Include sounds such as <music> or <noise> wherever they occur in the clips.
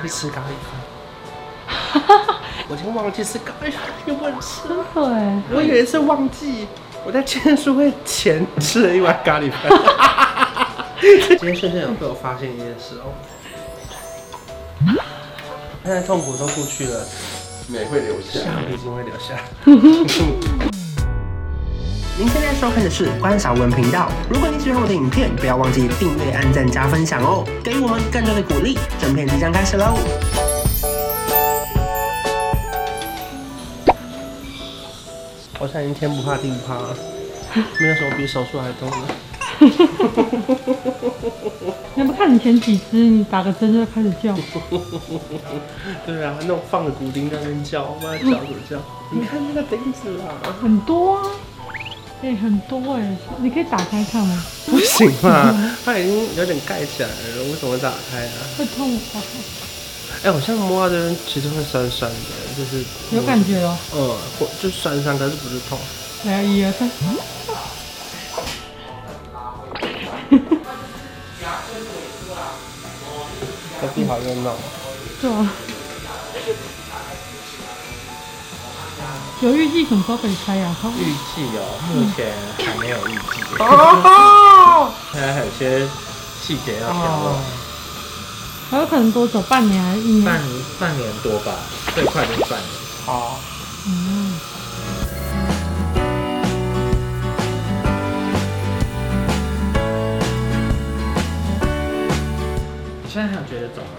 去吃咖喱饭。<laughs> 我已经忘记吃咖喱饭，又不能吃。对，我有一次忘记我在签书会前吃了一碗咖喱饭。<laughs> 今天瞬间有被我发现一件事哦。现在痛苦都过去了，美会留下，一定会留下。<laughs> 您现在收看的是关少文频道。如果你喜欢我的影片，不要忘记订阅、按赞、加分享哦，给予我们更多的鼓励。整片即将开始喽！我现在已经天不怕地不怕了，<laughs> 没有什么比手术还痛的。<laughs> 你不看你前几只，你打个针就开始叫。<laughs> 对啊，那种放个骨钉在那边叫，妈叫什么叫？你看那个钉子啊，很多啊。哎、欸，很多哎、欸，你可以打开看吗？不行嘛，<laughs> 它已经有点盖起来了，为什么会打开啊？会痛吗？哎、欸，我现在摸到这边其实会酸酸的，就是有感觉哦。嗯，或就酸酸，可是不是痛。来啊，一二三。隔 <laughs> 壁好热闹。<laughs> 对啊。有预计什么时候可以开牙套？预计哦，目前还没有预计。哦。现在还有些细节要调整。还有可能多久？半年还是一年？半半年多吧，最快就是半年。好。嗯。你现在还有觉得肿吗？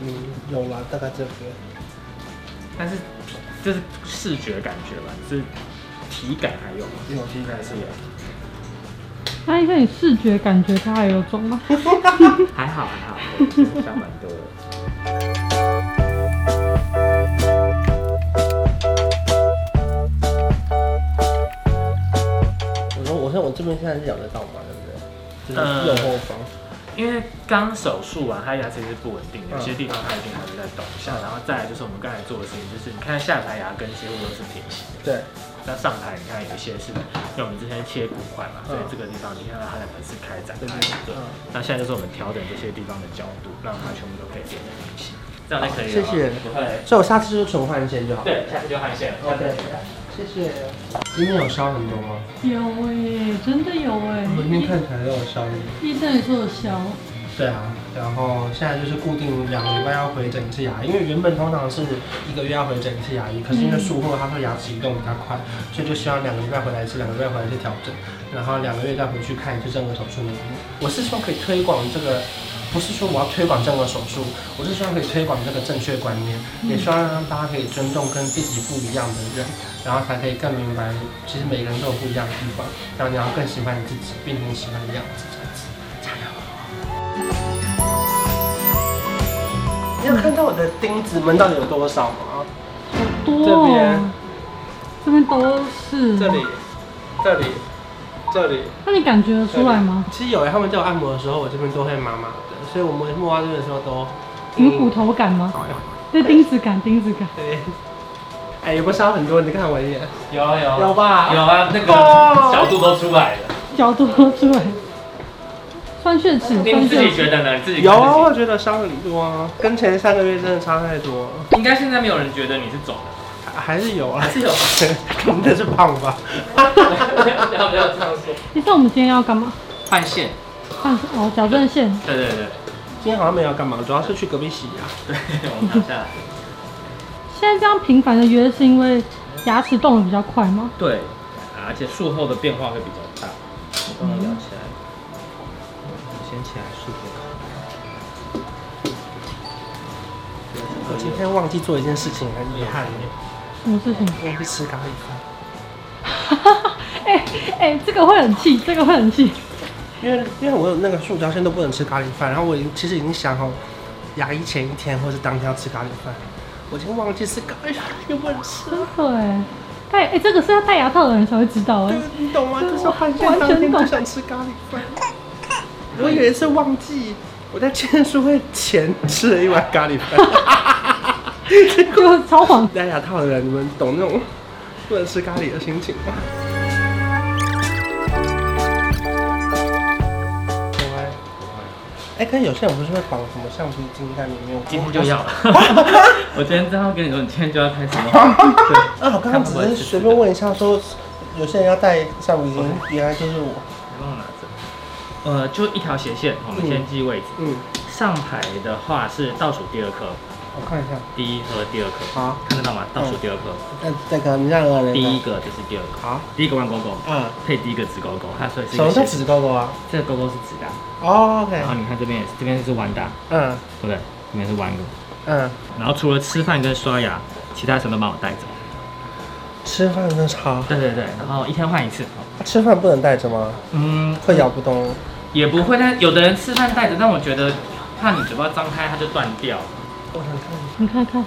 嗯，有啦，大概这个。但是。就是视觉感觉吧，就是体感还有吗？这种体感是有。那医生，你视觉感觉它还有肿吗？<laughs> 还好还好，想蛮多的。我说，我说我这边现在是咬得到吗？对不对？就是右后方。呃因为刚手术完，他牙齿是不稳定的，有些地方他一定还是在动一下。然后再来就是我们刚才做的事情，就是你看下排牙根几乎都是平行的。对。那上排你看有一些是，因为我们之前切骨块嘛，所以这个地方你看到它两个是开展开的。对。那现在就是我们调整这些地方的角度，让它全部都可以变得平行。这样就可以了。谢谢。不会。所以我下次就是纯换线就好。对，下次就换线。OK。谢谢。今天有烧很多吗？有哎、欸，真的有哎、欸。今天看起来都有烧。医生也说有烧。对啊，然后现在就是固定两个礼拜要回诊一次牙，因为原本通常是一个月要回诊一次牙医，可是因为术后他说牙齿移动比较快，所以就希望两个礼拜回来一次，两个礼拜回来一次调整，然后两个月再回去看一次正颌手术。我是希望可以推广这个，不是说我要推广这样的手术，我是希望可以推广这个正确观念，也希望让大家可以尊重跟自己不一样的人，然后才可以更明白，其实每个人都有不一样的地方，然后你要更喜欢你自己，变成你喜欢的样子。加油你有看到我的钉子们到底有多少吗？好多、哦。这边，这边都是。这里，这里，这里。那你感觉得出来吗？其实有哎，他们在我按摩的时候，我这边都会麻麻的，所以我们摸到这边的时候都。有骨头感吗？对，钉子感，钉子感。对。哎，有没有烧很多？你看我一眼。有有。有吧？有啊，那个角度都出来了。角度都出来。酸血齿，你自己觉得呢？你自己有啊，我觉得伤很多啊，跟前三个月真的差太多了。应该现在没有人觉得你是肿的，还是有啊，还是有，<laughs> 可能是胖吧。不 <laughs> 要不要这样说。你说，我们今天要干嘛？换线。换哦，矫正线。对对对。今天好像没有要干嘛，主要是去隔壁洗牙。对，我们拿下来。现在这样频繁的约是因为牙齿动得比较快吗？对，而且术后的变化会比较大。我刚刚咬起来。先起来漱口。我今天忘记做一件事情，很遗憾。什么事情？忘记吃咖喱饭。哈哈哈！哎哎，这个会很气，这个会很气。因为因为我有那个塑胶线都不能吃咖喱饭，然后我已经其实已经想好牙医前一天或是当天要吃咖喱饭，我已经忘记吃咖喱饭，又不能吃。对，戴哎，这个是要戴牙套的人才会知道哎。你懂吗？就是完全不想吃咖喱饭。我有一次忘记我在签书会前吃了一碗咖喱饭，<laughs> 就超黄。戴牙套的人，你们懂那种不能吃咖喱的心情吗？哎，可是有些人不是会绑什么橡皮筋在里面？今天就要了。<laughs> 我今天正好跟你说，你今天就要开什么？<laughs> 对。啊，我刚刚只是随便问一下，说有些人要带橡皮筋，原来就是我。你帮我拿着。呃，就一条斜线，我们先记位置。嗯。上排的话是倒数第二颗。我看一下，第一颗、第二颗，好，看得到吗？倒数第二颗，那，这个你让我来。第一个就是第二个，好，第一个弯勾勾，嗯，配第一个直勾勾，它所以是。什么叫直勾勾啊？这个勾勾是直的。哦，OK。然后你看这边也是，这边是弯的，嗯，对不对？这边是弯的，嗯。然后除了吃饭跟刷牙，其他什么都帮我带走。吃饭跟刷？对对对，然后一天换一次。吃饭不能带着吗？嗯，会咬不动。也不会，但有的人吃饭带着，但我觉得怕你嘴巴张开，它就断掉。我想看，你看看。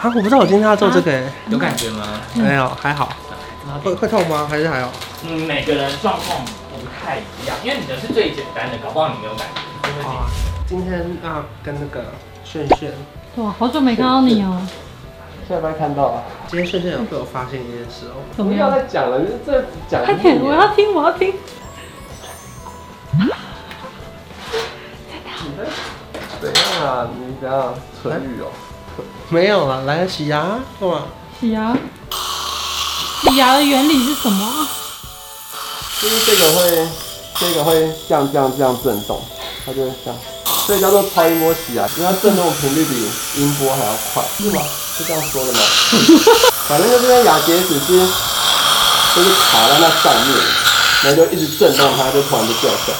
啊，我不知道我今天要做这个，有感觉吗？没有，还好。会会痛吗？还是还好？嗯，每个人状况不太一样，因为你的是最简单的，搞不好你没有感觉。啊，今天啊，跟那个炫炫。哇，好久没看到你哦。现在不看到啊。今天炫炫有被我发现一件事哦。不要再讲了，这讲。快点，我要听，我要听。怎样？唇语哦？没有了，来洗牙，干嘛？洗牙。洗牙的原理是什么？就是这个会，这个会这样这样这样震动，它就会这样，所以叫做超音波洗牙，因为它震动频率比音波还要快，是吗？是这样说的吗？<laughs> 反正就是那牙结石是，就是卡在那上面，然后就一直震动它，就突然就掉下来。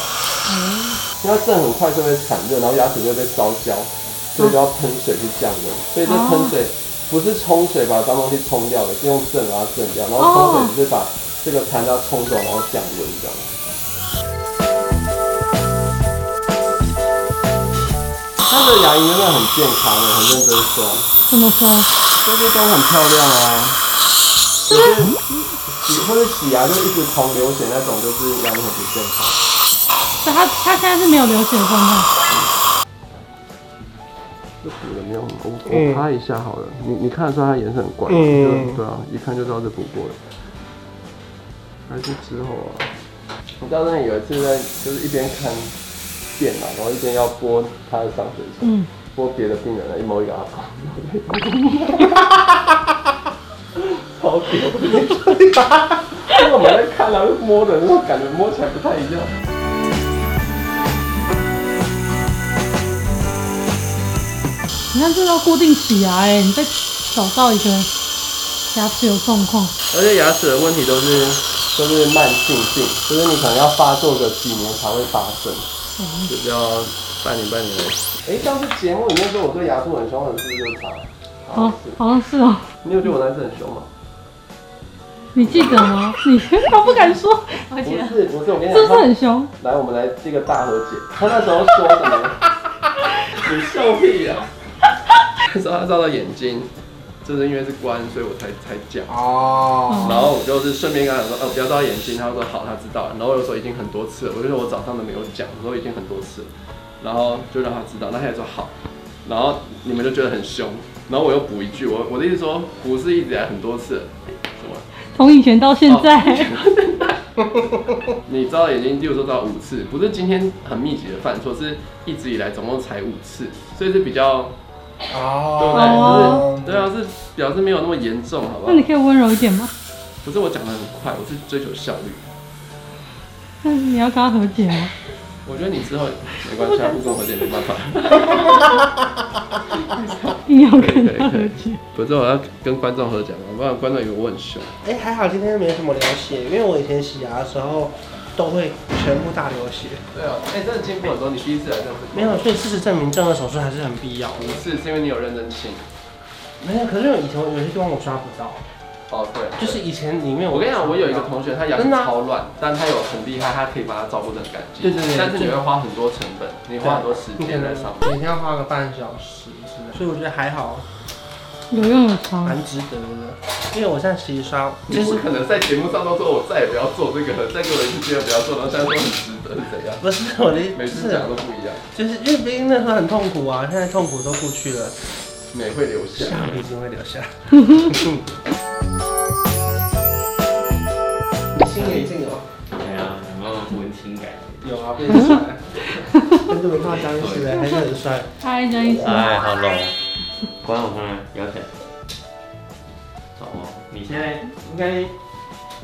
嗯。因为它震很快就会产热，然后牙齿就会被烧焦，所以就要喷水去降温。所以这喷水不是冲水把脏东西冲掉的，是用震把它震掉，然后冲水只是把这个残渣冲走，然后降温这样。他的牙龈真的很健康的，很认真说。怎么说？这些都很漂亮啊。就是洗或者洗牙就一直狂流血那种，就是牙龈很不健康。他他现在是没有流血的状态。这补的没有很多，我拍一下好了。你你看得出来它颜色很怪，嗯，对啊，一看就知道是补过的。还是之后啊？我到那里有一次在，就是一边看电脑，然后一边要播他的上水车，嗯，播别的病人 <laughs> 的一摸一样。哈哈哈哈哈！超屌！因为我们在看啊，摸的那种感觉摸起来不太一样。你看，这要固定洗牙哎，你再找到一个牙齿有状况，而且牙齿的问题都是都是慢性性，就是你可能要发作个几年才会发生，嗯、就要半年半年的。哎、欸，上次节目里面说我对牙齿很凶，是不是就查？好，好像是哦。你有觉得我那次很凶吗？你记得吗？你他不敢说。不是不是，我跟你讲，是不是很凶？来，我们来这个大和解。他那时候说什么？<laughs> 你笑屁呀、啊！那时候他照到眼睛，就是因为是关，所以我才才讲。哦。然后我就是顺便跟他说，哦，不要照到眼睛。他说好，他知道了。然后我就说已经很多次了，我就说我早上都没有讲，我说已经很多次了。然后就让他知道，那他也说好。然后你们就觉得很凶。然后我又补一句，我我的意思说不是一直来很多次了，什么？从以前到现在。哦、<laughs> 你照到眼睛，例如说照五次，不是今天很密集的犯错，是一直以来总共才五次，所以是比较。哦，对不对？哦、是，对啊，是表示没有那么严重，好不好？那你可以温柔一点吗？不是我讲的很快，我是追求效率。但是你要跟他和解吗？我觉得你之后没关系，不跟我和解没办法。<laughs> 你要跟他和解？不是我要跟观众和解吗？不然观众以为我很凶。哎、欸，还好今天没什么流血，因为我以前洗牙的时候。都会全部大流血。对啊，哎、欸，真的进步很多。你第一次来这样子。没有，所以事实证明，正颌手术还是很必要的。不是，是因为你有认真清。没有，可是以前有些地方我抓不到。哦，对，就是以前里面我，我跟你讲，我有一个同学，他牙齿超乱，但他有很厉害，他可以把它照顾得很干净。对对对。但是你会花很多成本，你花很多时间在上面。每天要花个半小时，是的。所以我觉得还好。有用有差，蛮值得的。因为我现在洗刷，就是可能在节目上都说我再也不要做这个了，<laughs> 再给我一次机会不要做，然后现在说很值得是怎样？不是我的，每次讲都不一样。就是因为毕竟那时候很痛苦啊，现在痛苦都过去了，美会留下，橡皮筋会留下。心也静哦。对啊，有没有文青感？有啊，变帅，很。久没看到张医师了，还是很帅。嗨，张医师。哎，好冷。关我看看，摇起来。哦，你现在应该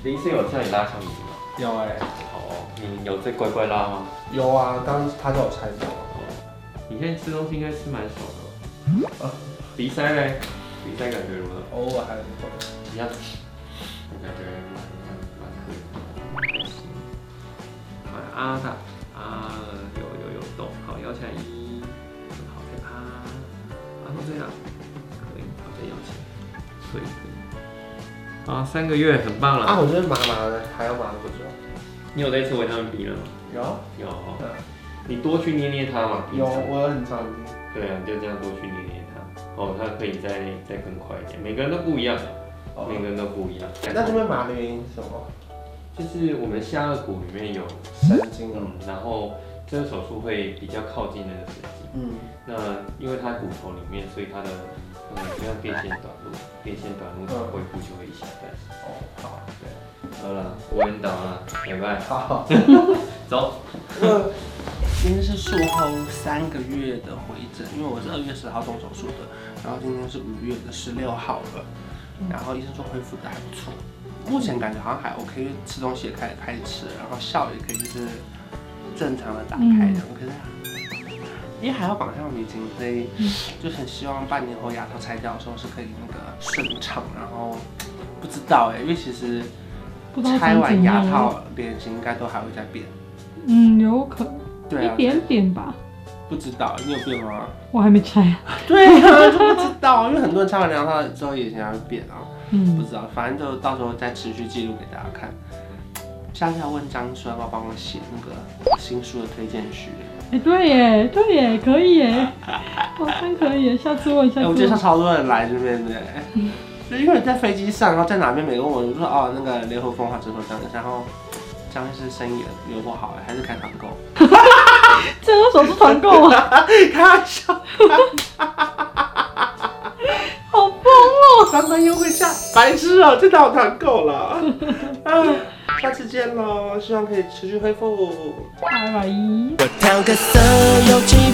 林医师有叫你拉橡皮吗？有哎。哦，你有在乖乖拉吗？有啊，刚他叫我拆掉。哦，你现在吃东西应该吃蛮少的。<laughs> 啊，鼻塞嘞？鼻塞感觉如何？偶尔还是会。一样。我感觉蛮蛮蛮可以啊他啊，有有有动，好，摇起来一，这样，可以，好，再摇起来，可以可以。啊，三个月很棒了。啊，我觉得麻麻的，还要麻多久？你有在吃维他命 B 了吗？有有。对。你多去捏捏它嘛。有，我很常捏。对啊，就这样多去捏捏它。哦，它可以再再更快一点，每个人都不一样。每个人都不一样。那这边麻的原因是什么？就是我们下颚骨里面有神经，嗯，然后这个手术会比较靠近那个神经，嗯，那因为它骨头里面，所以它的嗯，就像变线短路，变线短路的恢复就会一下暂时。哦，好，对，好了，我先倒了，拜拜。<laughs> 好，走。今天是术后三个月的回诊，因为我是二月十号动手术的，然后今天是五月的十六号了，然后医生说恢复的还不错。目前感觉好像还 OK，因为吃东西也开始开始吃，然后笑也可以就是正常的打开这样。可是因为还要绑橡皮筋，所以就很希望半年后牙套拆掉的时候是可以那个顺畅。然后不知道哎，因为其实拆完牙套脸型应该都还会再变。嗯，有可能。对啊，一点点吧。不知道你有变吗？我还没拆。<laughs> 对啊，就不知道，因为很多人拆完牙套之后眼型还会变啊。嗯，不知道，反正就到时候再持续记录给大家看。下次要问张叔要不要帮我写那个新书的推荐序。哎，对耶，对耶，可以耶，好像可以耶。下次问一下。我介绍超多人来这边的，就因为你在飞机上，然后在哪边没问我，我说哦那个联合风华之后这样，然后张医师生意有多好哎，还是开团购。<laughs> 这个手是团购啊？开玩笑。三班优惠价，白痴哦、喔，这套团购了。<laughs> 啊，下次见喽，希望可以持续恢复。拜拜。我调个色有气